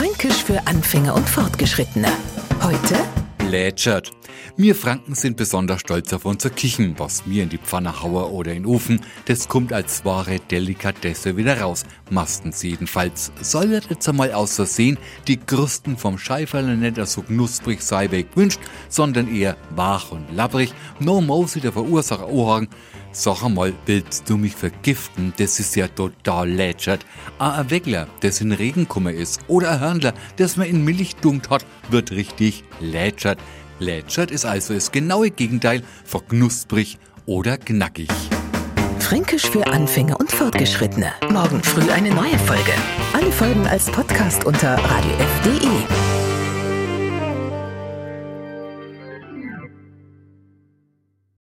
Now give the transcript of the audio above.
Fränkisch für Anfänger und Fortgeschrittene. Heute Lätschert. Wir Franken sind besonders stolz auf unser Kichen, was mir in die Pfanne haue oder in den Ofen, das kommt als wahre Delikatesse wieder raus. Mastens jedenfalls. Soll das jetzt einmal aus Versehen die Krusten vom Scheiferle nicht so knusprig sei wie gewünscht, sondern eher wach und labbrig, no muss der Verursacher anhaken. Sag einmal, willst du mich vergiften? Das ist ja total lätschert. ein Weckler, das in Regenkummer ist, oder ein Hörnler, das man in Milch dunkt hat, wird richtig lätschert. Lätschert ist also das genaue Gegenteil von knusprig oder knackig. Fränkisch für Anfänger und Fortgeschrittene. Morgen früh eine neue Folge. Alle Folgen als Podcast unter radiof.de.